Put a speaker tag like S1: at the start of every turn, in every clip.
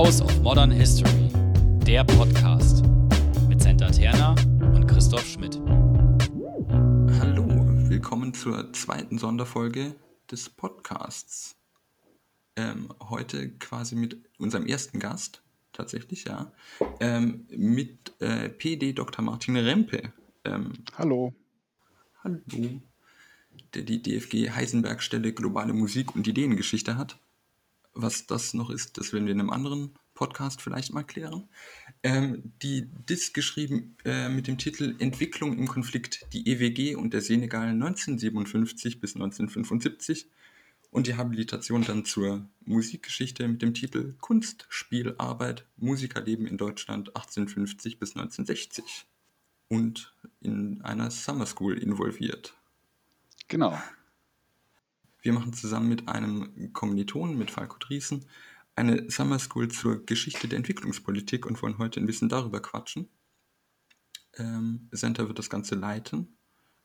S1: House of Modern History, der Podcast mit Senta Terna und Christoph Schmidt.
S2: Hallo, willkommen zur zweiten Sonderfolge des Podcasts. Ähm, heute quasi mit unserem ersten Gast, tatsächlich, ja, ähm, mit äh, PD Dr. Martin Rempe.
S3: Ähm, hallo.
S2: Hallo. Der die DFG Heisenberg-Stelle Globale Musik und Ideengeschichte hat. Was das noch ist, das werden wir in einem anderen Podcast vielleicht mal klären. Ähm, die Dis geschrieben äh, mit dem Titel Entwicklung im Konflikt, die EWG und der Senegal 1957 bis 1975 und die Habilitation dann zur Musikgeschichte mit dem Titel Kunst, Spiel, Arbeit, Musikerleben in Deutschland 1850 bis 1960 und in einer Summer School involviert.
S3: Genau.
S2: Wir machen zusammen mit einem Kommilitonen, mit Falco Driesen, eine Summer School zur Geschichte der Entwicklungspolitik und wollen heute ein bisschen darüber quatschen. Ähm, Center wird das Ganze leiten,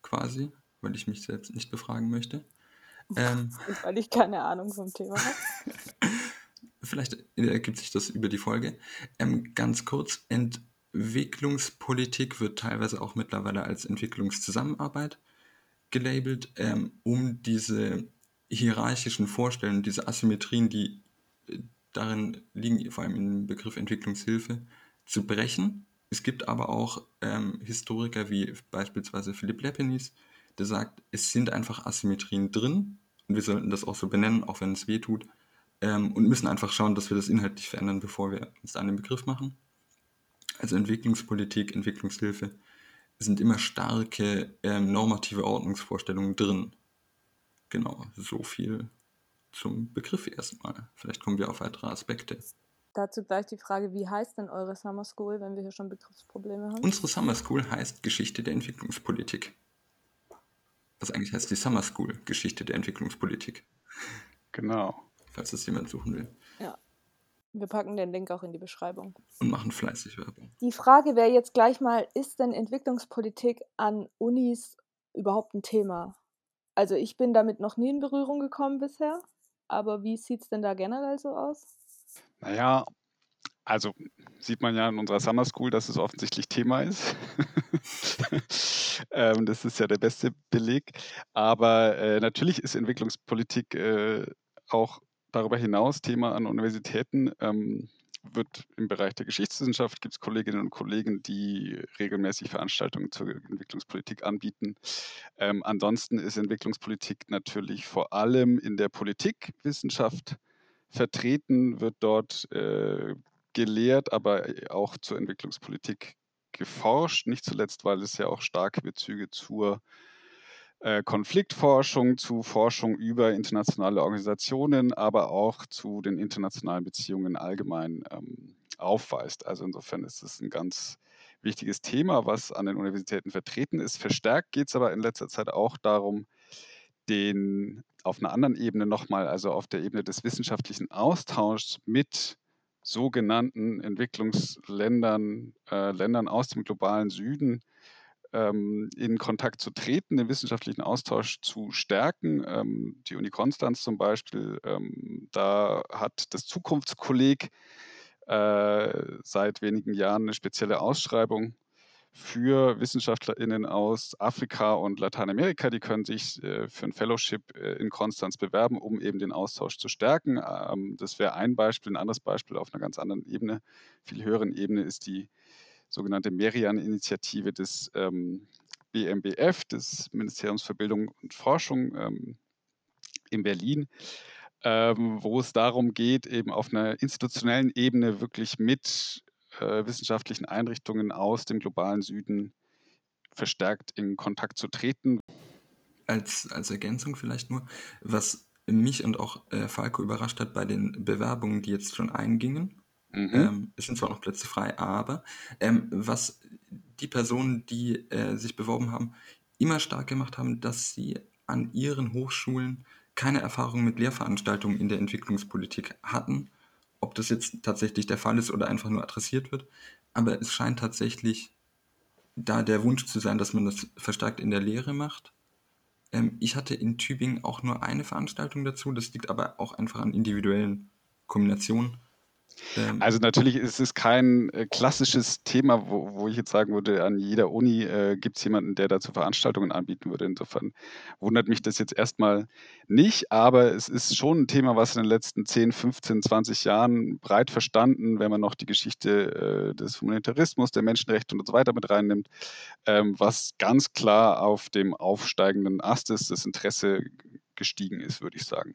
S2: quasi, weil ich mich selbst nicht befragen möchte.
S4: Ähm, weil ich keine Ahnung vom Thema habe.
S2: Vielleicht ergibt sich das über die Folge. Ähm, ganz kurz, Entwicklungspolitik wird teilweise auch mittlerweile als Entwicklungszusammenarbeit gelabelt, ähm, um diese hierarchischen Vorstellungen, diese Asymmetrien, die äh, darin liegen, vor allem im Begriff Entwicklungshilfe, zu brechen. Es gibt aber auch ähm, Historiker wie beispielsweise Philipp Lepenis, der sagt, es sind einfach Asymmetrien drin und wir sollten das auch so benennen, auch wenn es weh tut, ähm, und müssen einfach schauen, dass wir das inhaltlich verändern, bevor wir uns an den Begriff machen. Also Entwicklungspolitik, Entwicklungshilfe sind immer starke ähm, normative Ordnungsvorstellungen drin. Genau, so viel zum Begriff erstmal. Vielleicht kommen wir auf weitere Aspekte.
S4: Dazu gleich die Frage, wie heißt denn eure Summer School, wenn wir hier schon Begriffsprobleme haben?
S2: Unsere Summer School heißt Geschichte der Entwicklungspolitik. Was eigentlich heißt die Summer School, Geschichte der Entwicklungspolitik.
S3: Genau.
S2: Falls das jemand suchen will.
S4: Ja. Wir packen den Link auch in die Beschreibung.
S2: Und machen fleißig Werbung.
S4: Die Frage wäre jetzt gleich mal, ist denn Entwicklungspolitik an Unis überhaupt ein Thema? Also ich bin damit noch nie in Berührung gekommen bisher, aber wie sieht es denn da generell so aus?
S3: Naja, also sieht man ja in unserer Summer School, dass es offensichtlich Thema ist. ähm, das ist ja der beste Beleg. Aber äh, natürlich ist Entwicklungspolitik äh, auch darüber hinaus Thema an Universitäten. Ähm, wird im Bereich der Geschichtswissenschaft gibt es Kolleginnen und Kollegen, die regelmäßig Veranstaltungen zur Entwicklungspolitik anbieten. Ähm, ansonsten ist Entwicklungspolitik natürlich vor allem in der Politikwissenschaft vertreten, wird dort äh, gelehrt, aber auch zur Entwicklungspolitik geforscht. Nicht zuletzt, weil es ja auch starke Bezüge zur äh, Konfliktforschung, zu Forschung über internationale Organisationen, aber auch zu den internationalen Beziehungen allgemein ähm, aufweist. Also insofern ist es ein ganz wichtiges Thema, was an den Universitäten vertreten ist. Verstärkt geht es aber in letzter Zeit auch darum, den auf einer anderen Ebene nochmal, also auf der Ebene des wissenschaftlichen Austauschs mit sogenannten Entwicklungsländern, äh, Ländern aus dem globalen Süden, ähm, in Kontakt zu treten, den wissenschaftlichen Austausch zu stärken. Ähm, die Uni Konstanz zum Beispiel, ähm, da hat das Zukunftskolleg äh, seit wenigen Jahren eine spezielle Ausschreibung für WissenschaftlerInnen aus Afrika und Lateinamerika. Die können sich äh, für ein Fellowship äh, in Konstanz bewerben, um eben den Austausch zu stärken. Ähm, das wäre ein Beispiel. Ein anderes Beispiel auf einer ganz anderen Ebene, viel höheren Ebene, ist die sogenannte Merian-Initiative des ähm, BMBF, des Ministeriums für Bildung und Forschung ähm, in Berlin, ähm, wo es darum geht, eben auf einer institutionellen Ebene wirklich mit äh, wissenschaftlichen Einrichtungen aus dem globalen Süden verstärkt in Kontakt zu treten.
S2: Als, als Ergänzung vielleicht nur, was mich und auch äh, Falco überrascht hat bei den Bewerbungen, die jetzt schon eingingen, Mhm. Ähm, es sind zwar noch Plätze frei, aber ähm, was die Personen, die äh, sich beworben haben, immer stark gemacht haben, dass sie an ihren Hochschulen keine Erfahrung mit Lehrveranstaltungen in der Entwicklungspolitik hatten. Ob das jetzt tatsächlich der Fall ist oder einfach nur adressiert wird. Aber es scheint tatsächlich da der Wunsch zu sein, dass man das verstärkt in der Lehre macht. Ähm, ich hatte in Tübingen auch nur eine Veranstaltung dazu. Das liegt aber auch einfach an individuellen Kombinationen.
S3: Ähm, also natürlich ist es kein äh, klassisches Thema, wo, wo, ich jetzt sagen würde, an jeder Uni äh, gibt es jemanden, der dazu Veranstaltungen anbieten würde. Insofern wundert mich das jetzt erstmal nicht, aber es ist schon ein Thema, was in den letzten 10, 15, 20 Jahren breit verstanden, wenn man noch die Geschichte äh, des Humanitarismus, der Menschenrechte und so weiter mit reinnimmt, ähm, was ganz klar auf dem aufsteigenden Ast ist, das Interesse gestiegen ist, würde ich sagen.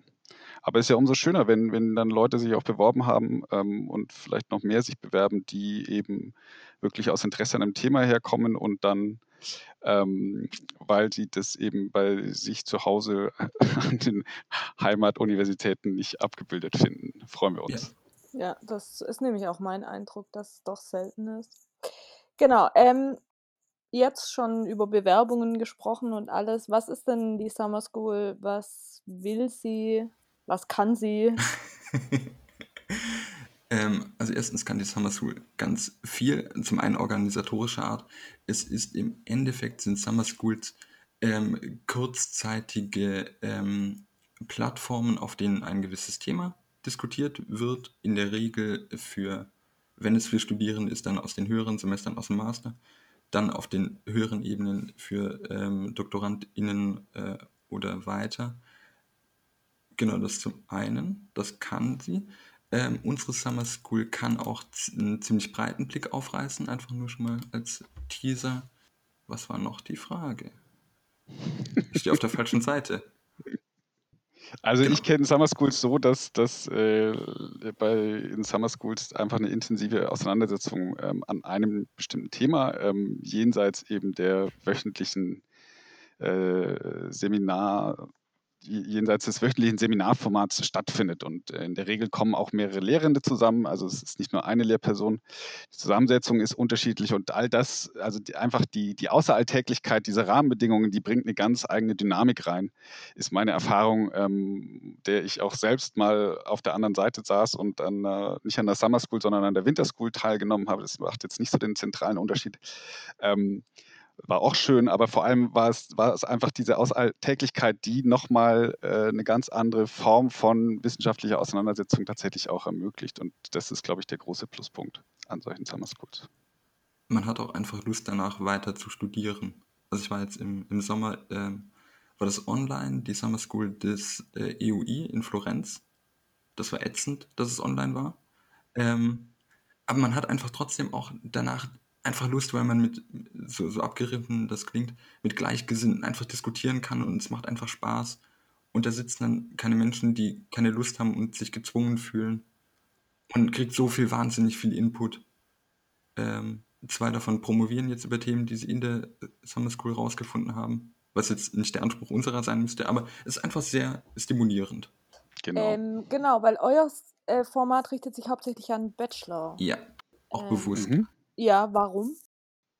S3: Aber es ist ja umso schöner, wenn, wenn dann Leute sich auch beworben haben ähm, und vielleicht noch mehr sich bewerben, die eben wirklich aus Interesse an einem Thema herkommen und dann, ähm, weil sie das eben bei sich zu Hause an den Heimatuniversitäten nicht abgebildet finden, freuen wir uns.
S4: Ja, ja das ist nämlich auch mein Eindruck, dass es doch selten ist. Genau, ähm, jetzt schon über Bewerbungen gesprochen und alles. Was ist denn die Summer School? Was will sie? Was kann sie?
S2: ähm, also erstens kann die Summer School ganz viel, zum einen organisatorischer Art. Es ist im Endeffekt sind Summer Schools ähm, kurzzeitige ähm, Plattformen, auf denen ein gewisses Thema diskutiert wird. In der Regel für, wenn es für Studierende ist, dann aus den höheren Semestern, aus dem Master. Dann auf den höheren Ebenen für ähm, DoktorandInnen äh, oder weiter. Genau, das zum einen, das kann sie. Ähm, unsere Summer School kann auch einen ziemlich breiten Blick aufreißen, einfach nur schon mal als Teaser. Was war noch die Frage? Ich stehe auf der falschen Seite.
S3: Also genau. ich kenne Summer Schools so, dass, dass äh, bei in Summer Schools einfach eine intensive Auseinandersetzung ähm, an einem bestimmten Thema, ähm, jenseits eben der wöchentlichen äh, Seminar, jenseits des wöchentlichen Seminarformats stattfindet. Und äh, in der Regel kommen auch mehrere Lehrende zusammen. Also es ist nicht nur eine Lehrperson. Die Zusammensetzung ist unterschiedlich und all das, also die, einfach die, die Außeralltäglichkeit dieser Rahmenbedingungen, die bringt eine ganz eigene Dynamik rein, ist meine Erfahrung, ähm, der ich auch selbst mal auf der anderen Seite saß und an, nicht an der Summer School, sondern an der Winter School teilgenommen habe. Das macht jetzt nicht so den zentralen Unterschied. Ähm, war auch schön, aber vor allem war es, war es einfach diese Alltäglichkeit, die nochmal äh, eine ganz andere Form von wissenschaftlicher Auseinandersetzung tatsächlich auch ermöglicht. Und das ist, glaube ich, der große Pluspunkt an solchen Summer Schools.
S2: Man hat auch einfach Lust danach weiter zu studieren. Also ich war jetzt im, im Sommer, ähm, war das online, die Summer School des äh, EUI in Florenz. Das war ätzend, dass es online war. Ähm, aber man hat einfach trotzdem auch danach einfach Lust, weil man mit, so, so abgerissen das klingt, mit Gleichgesinnten einfach diskutieren kann und es macht einfach Spaß. Und da sitzen dann keine Menschen, die keine Lust haben und sich gezwungen fühlen. Man kriegt so viel, wahnsinnig viel Input. Ähm, zwei davon promovieren jetzt über Themen, die sie in der Summer School rausgefunden haben. Was jetzt nicht der Anspruch unserer sein müsste, aber es ist einfach sehr stimulierend.
S4: Genau. Ähm, genau, weil euer äh, Format richtet sich hauptsächlich an Bachelor.
S2: Ja, auch ähm, bewusst. Mhm.
S4: Ja, warum?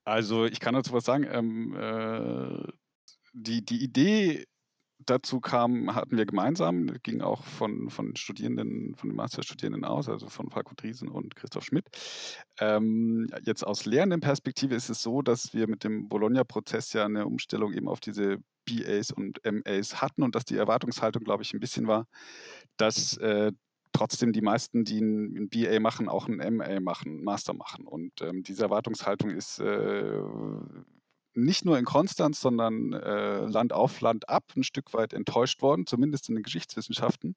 S3: Also ich kann dazu was sagen. Ähm, äh, die, die Idee dazu kam, hatten wir gemeinsam, ging auch von, von Studierenden, von den Masterstudierenden aus, also von Falco Driesen und Christoph Schmidt. Ähm, jetzt aus Lehrendenperspektive ist es so, dass wir mit dem Bologna-Prozess ja eine Umstellung eben auf diese BAs und MAs hatten und dass die Erwartungshaltung, glaube ich, ein bisschen war, dass äh, trotzdem die meisten, die ein, BA machen, auch ein MA machen, Master machen. Und ähm, diese Erwartungshaltung ist äh, nicht nur in Konstanz, sondern äh, Land auf, Land ab ein Stück weit enttäuscht worden, zumindest in den Geschichtswissenschaften.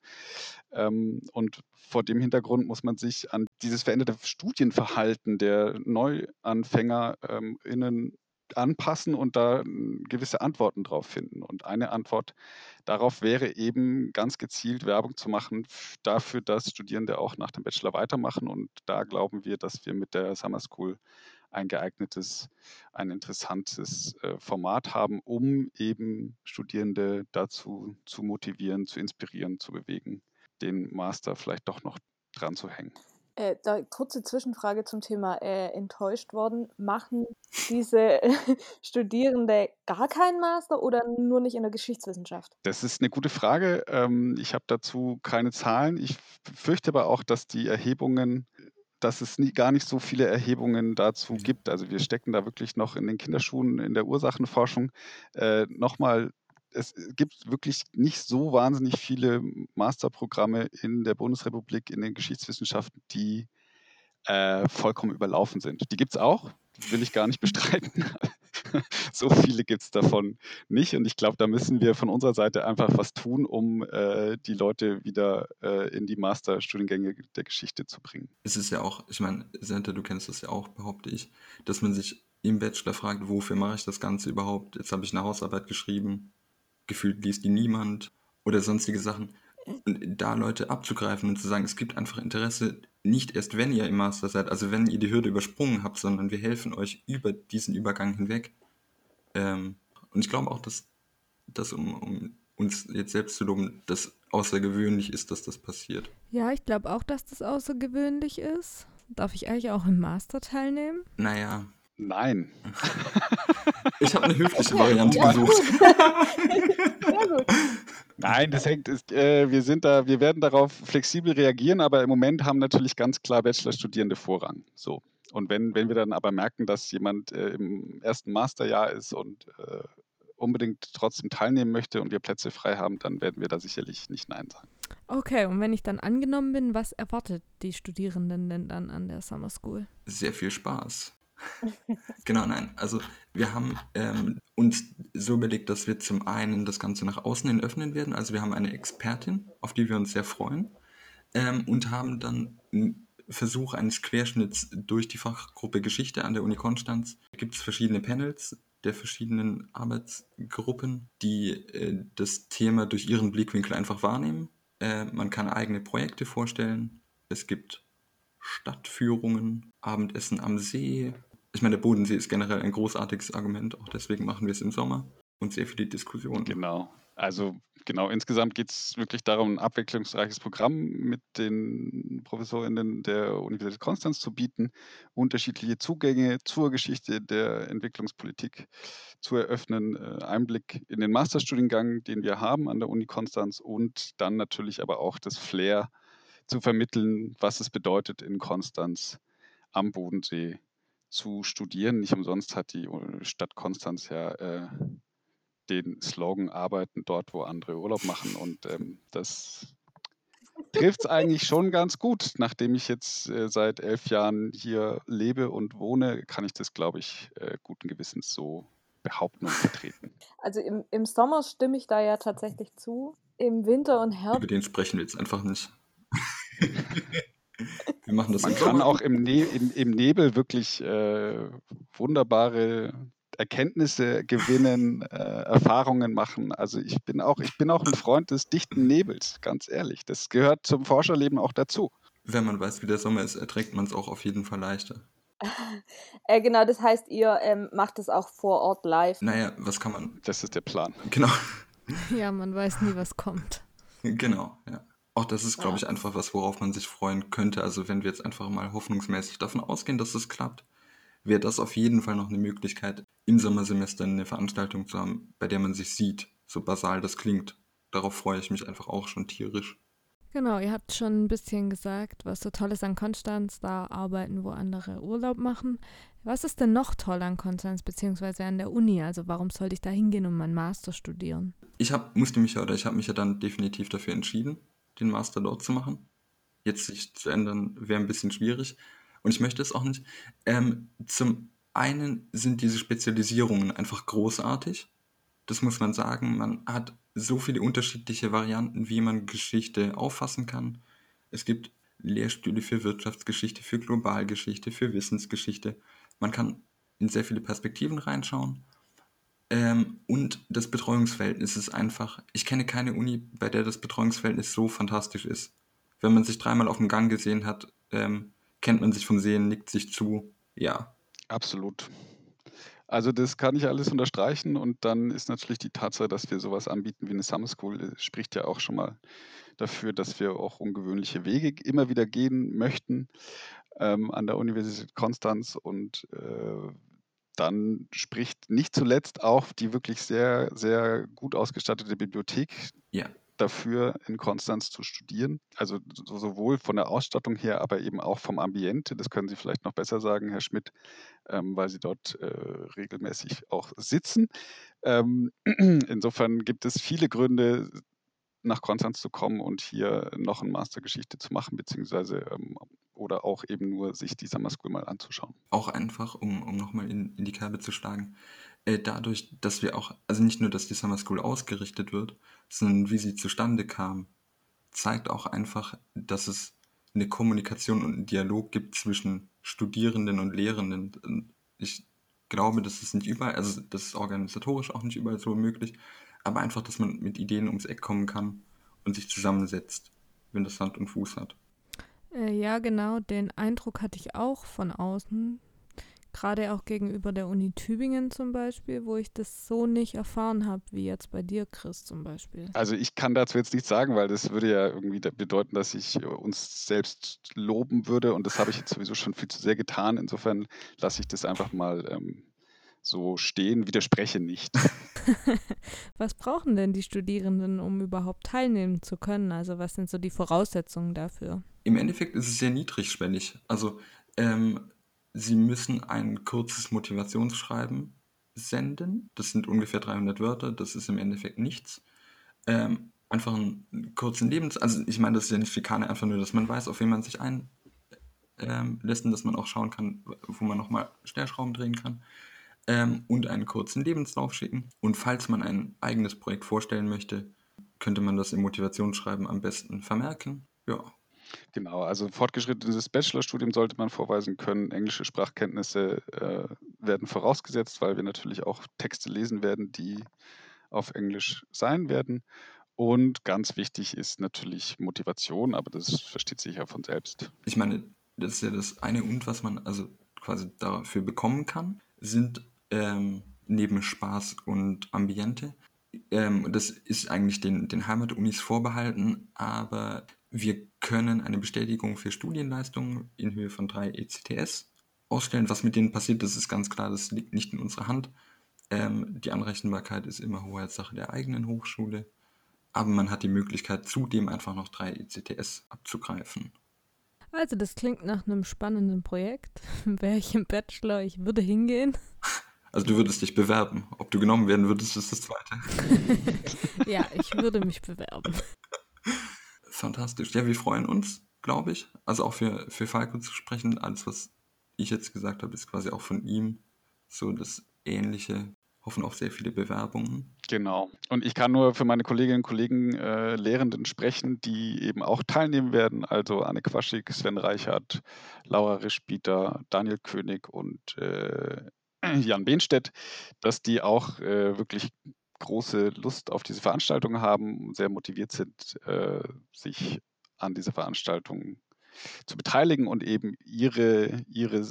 S3: Ähm, und vor dem Hintergrund muss man sich an dieses veränderte Studienverhalten der NeuanfängerInnen ähm, anpassen und da hm, gewisse Antworten drauf finden. Und eine Antwort darauf wäre eben ganz gezielt Werbung zu machen dafür, dass Studierende auch nach dem Bachelor weitermachen. Und da glauben wir, dass wir mit der Summer School ein geeignetes, ein interessantes äh, Format haben, um eben Studierende dazu zu motivieren, zu inspirieren, zu bewegen, den Master vielleicht doch noch dran zu hängen.
S4: Äh, da kurze Zwischenfrage zum Thema äh, enttäuscht worden. Machen diese Studierende gar keinen Master oder nur nicht in der Geschichtswissenschaft?
S3: Das ist eine gute Frage. Ähm, ich habe dazu keine Zahlen. Ich fürchte aber auch, dass die Erhebungen dass es nie, gar nicht so viele Erhebungen dazu gibt. Also wir stecken da wirklich noch in den Kinderschuhen in der Ursachenforschung. Äh, Nochmal es gibt wirklich nicht so wahnsinnig viele Masterprogramme in der Bundesrepublik in den Geschichtswissenschaften, die äh, vollkommen überlaufen sind. Die gibt es auch, will ich gar nicht bestreiten. so viele gibt es davon nicht. Und ich glaube, da müssen wir von unserer Seite einfach was tun, um äh, die Leute wieder äh, in die Masterstudiengänge der Geschichte zu bringen.
S2: Es ist ja auch, ich meine, Senta, du kennst das ja auch, behaupte ich, dass man sich im Bachelor fragt, wofür mache ich das Ganze überhaupt? Jetzt habe ich eine Hausarbeit geschrieben, gefühlt liest die niemand oder sonstige Sachen. Und da Leute abzugreifen und zu sagen, es gibt einfach Interesse, nicht erst wenn ihr im Master seid, also wenn ihr die Hürde übersprungen habt, sondern wir helfen euch über diesen Übergang hinweg. Ähm, und ich glaube auch, dass das, um, um uns jetzt selbst zu loben, das außergewöhnlich ist, dass das passiert.
S5: Ja, ich glaube auch, dass das außergewöhnlich ist. Darf ich eigentlich auch im Master teilnehmen?
S2: Naja.
S3: Nein.
S2: ich habe eine höfliche Variante gesucht.
S3: Sehr gut. Nein, das hängt, ist, äh, wir sind da, wir werden darauf flexibel reagieren, aber im Moment haben natürlich ganz klar Bachelorstudierende Vorrang. So. Und wenn, wenn wir dann aber merken, dass jemand äh, im ersten Masterjahr ist und äh, unbedingt trotzdem teilnehmen möchte und wir Plätze frei haben, dann werden wir da sicherlich nicht Nein sagen.
S5: Okay, und wenn ich dann angenommen bin, was erwartet die Studierenden denn dann an der Summer School?
S2: Sehr viel Spaß. genau, nein. Also wir haben ähm, uns so überlegt, dass wir zum einen das Ganze nach außen hin öffnen werden. Also wir haben eine Expertin, auf die wir uns sehr freuen. Ähm, und haben dann einen Versuch eines Querschnitts durch die Fachgruppe Geschichte an der Uni Konstanz. Da gibt es verschiedene Panels der verschiedenen Arbeitsgruppen, die äh, das Thema durch ihren Blickwinkel einfach wahrnehmen. Äh, man kann eigene Projekte vorstellen. Es gibt Stadtführungen, Abendessen am See, ich meine, der Bodensee ist generell ein großartiges Argument, auch deswegen machen wir es im Sommer und sehr viele Diskussionen.
S3: Genau. Also genau, insgesamt geht es wirklich darum, ein abwechslungsreiches Programm mit den Professorinnen der Universität Konstanz zu bieten, unterschiedliche Zugänge zur Geschichte der Entwicklungspolitik zu eröffnen, äh, Einblick in den Masterstudiengang, den wir haben an der Uni Konstanz und dann natürlich aber auch das Flair zu vermitteln, was es bedeutet, in Konstanz am Bodensee zu studieren. Nicht umsonst hat die äh, Stadt Konstanz ja äh, den Slogan Arbeiten dort, wo andere Urlaub machen. Und ähm, das trifft es eigentlich schon ganz gut. Nachdem ich jetzt äh, seit elf Jahren hier lebe und wohne, kann ich das, glaube ich, äh, guten Gewissens so behaupten und vertreten.
S4: Also im, im Sommer stimme ich da ja tatsächlich zu. Im Winter und Herbst.
S2: Über den sprechen wir jetzt einfach nicht. Wir machen das
S3: Man kann auch im, ne im, im, Nebel wirklich äh, wunderbare Erkenntnisse gewinnen, äh, Erfahrungen machen. Also ich bin auch, ich bin auch ein Freund des dichten Nebels, ganz ehrlich. Das gehört zum Forscherleben auch dazu.
S2: Wenn man weiß, wie der Sommer ist, erträgt man es auch auf jeden Fall leichter.
S4: äh, genau, das heißt, ihr ähm, macht es auch vor Ort live.
S2: Naja, was kann man.
S3: Das ist der Plan.
S2: Genau.
S5: Ja, man weiß nie, was kommt.
S2: Genau, ja. Auch das ist, glaube ich, einfach was, worauf man sich freuen könnte. Also wenn wir jetzt einfach mal hoffnungsmäßig davon ausgehen, dass es klappt, wäre das auf jeden Fall noch eine Möglichkeit, im Sommersemester eine Veranstaltung zu haben, bei der man sich sieht, so basal das klingt. Darauf freue ich mich einfach auch schon tierisch.
S5: Genau, ihr habt schon ein bisschen gesagt, was so toll ist an Konstanz, da arbeiten, wo andere Urlaub machen. Was ist denn noch toll an Konstanz beziehungsweise an der Uni? Also warum sollte ich da hingehen und meinen Master studieren?
S2: Ich hab, musste mich ja oder ich habe mich ja dann definitiv dafür entschieden, den Master dort zu machen. Jetzt sich zu ändern, wäre ein bisschen schwierig. Und ich möchte es auch nicht. Ähm, zum einen sind diese Spezialisierungen einfach großartig. Das muss man sagen. Man hat so viele unterschiedliche Varianten, wie man Geschichte auffassen kann. Es gibt Lehrstühle für Wirtschaftsgeschichte, für Globalgeschichte, für Wissensgeschichte. Man kann in sehr viele Perspektiven reinschauen. Ähm, und das Betreuungsverhältnis ist einfach, ich kenne keine Uni, bei der das Betreuungsverhältnis so fantastisch ist. Wenn man sich dreimal auf dem Gang gesehen hat, ähm, kennt man sich vom Sehen, nickt sich zu. Ja.
S3: Absolut. Also das kann ich alles unterstreichen und dann ist natürlich die Tatsache, dass wir sowas anbieten wie eine Summer School, äh, spricht ja auch schon mal dafür, dass wir auch ungewöhnliche Wege immer wieder gehen möchten ähm, an der Universität Konstanz und äh, dann spricht nicht zuletzt auch die wirklich sehr, sehr gut ausgestattete Bibliothek
S2: ja.
S3: dafür, in Konstanz zu studieren. Also sowohl von der Ausstattung her, aber eben auch vom Ambiente. Das können Sie vielleicht noch besser sagen, Herr Schmidt, ähm, weil Sie dort äh, regelmäßig auch sitzen. Ähm, insofern gibt es viele Gründe, nach Konstanz zu kommen und hier noch ein Mastergeschichte zu machen, beziehungsweise ähm, oder auch eben nur sich die Summer School mal anzuschauen.
S2: Auch einfach, um, um nochmal in, in die Kerbe zu schlagen, äh, dadurch, dass wir auch, also nicht nur, dass die Summer School ausgerichtet wird, sondern wie sie zustande kam, zeigt auch einfach, dass es eine Kommunikation und einen Dialog gibt zwischen Studierenden und Lehrenden. Ich glaube, das ist nicht überall, also das ist organisatorisch auch nicht überall so möglich, aber einfach, dass man mit Ideen ums Eck kommen kann und sich zusammensetzt, wenn das Hand und Fuß hat.
S5: Äh, ja, genau, den Eindruck hatte ich auch von außen, gerade auch gegenüber der Uni Tübingen zum Beispiel, wo ich das so nicht erfahren habe, wie jetzt bei dir, Chris zum Beispiel.
S3: Also ich kann dazu jetzt nichts sagen, weil das würde ja irgendwie bedeuten, dass ich uns selbst loben würde und das habe ich jetzt sowieso schon viel zu sehr getan. Insofern lasse ich das einfach mal ähm, so stehen, widerspreche nicht.
S5: was brauchen denn die Studierenden, um überhaupt teilnehmen zu können? Also was sind so die Voraussetzungen dafür?
S2: Im Endeffekt ist es sehr niedrigschwellig. Also ähm, sie müssen ein kurzes Motivationsschreiben senden. Das sind ungefähr 300 Wörter. Das ist im Endeffekt nichts. Ähm, einfach einen kurzen Lebens... Also ich meine, das ist ja nicht Schikane, einfach nur, dass man weiß, auf wen man sich einlässt ähm, und dass man auch schauen kann, wo man nochmal Stellschrauben drehen kann ähm, und einen kurzen Lebenslauf schicken. Und falls man ein eigenes Projekt vorstellen möchte, könnte man das im Motivationsschreiben am besten vermerken. Ja.
S3: Genau, also fortgeschrittenes Bachelorstudium sollte man vorweisen können. Englische Sprachkenntnisse äh, werden vorausgesetzt, weil wir natürlich auch Texte lesen werden, die auf Englisch sein werden. Und ganz wichtig ist natürlich Motivation, aber das versteht sich ja von selbst.
S2: Ich meine, das ist ja das eine und was man also quasi dafür bekommen kann, sind ähm, neben Spaß und Ambiente. Ähm, das ist eigentlich den, den Heimatunis vorbehalten, aber wir können eine Bestätigung für Studienleistungen in Höhe von drei ECTS ausstellen. Was mit denen passiert, das ist ganz klar, das liegt nicht in unserer Hand. Ähm, die Anrechenbarkeit ist immer Hoheitssache der eigenen Hochschule, aber man hat die Möglichkeit, zudem einfach noch drei ECTS abzugreifen.
S5: Also das klingt nach einem spannenden Projekt. Wäre ich im Bachelor, ich würde hingehen.
S2: Also du würdest dich bewerben. Ob du genommen werden würdest, ist das Zweite.
S5: ja, ich würde mich bewerben.
S2: Fantastisch. Ja, wir freuen uns, glaube ich. Also auch für, für Falco zu sprechen. Alles, was ich jetzt gesagt habe, ist quasi auch von ihm so das Ähnliche. Hoffen auf sehr viele Bewerbungen.
S3: Genau. Und ich kann nur für meine Kolleginnen und Kollegen äh, Lehrenden sprechen, die eben auch teilnehmen werden. Also Anne Quaschig, Sven Reichert, Laura Rischbieter, Daniel König und äh, Jan Behnstedt, dass die auch äh, wirklich große Lust auf diese Veranstaltung haben und sehr motiviert sind, äh, sich an dieser Veranstaltung zu beteiligen und eben ihre, ihre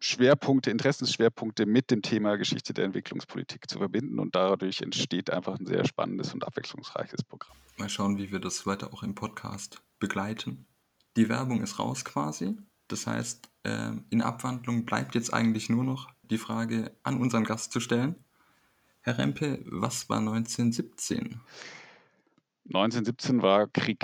S3: Schwerpunkte, Interessensschwerpunkte mit dem Thema Geschichte der Entwicklungspolitik zu verbinden. Und dadurch entsteht einfach ein sehr spannendes und abwechslungsreiches Programm.
S2: Mal schauen, wie wir das weiter auch im Podcast begleiten. Die Werbung ist raus quasi. Das heißt, äh, in Abwandlung bleibt jetzt eigentlich nur noch die Frage an unseren Gast zu stellen. Herr Rempe, was war 1917?
S3: 1917 war Krieg.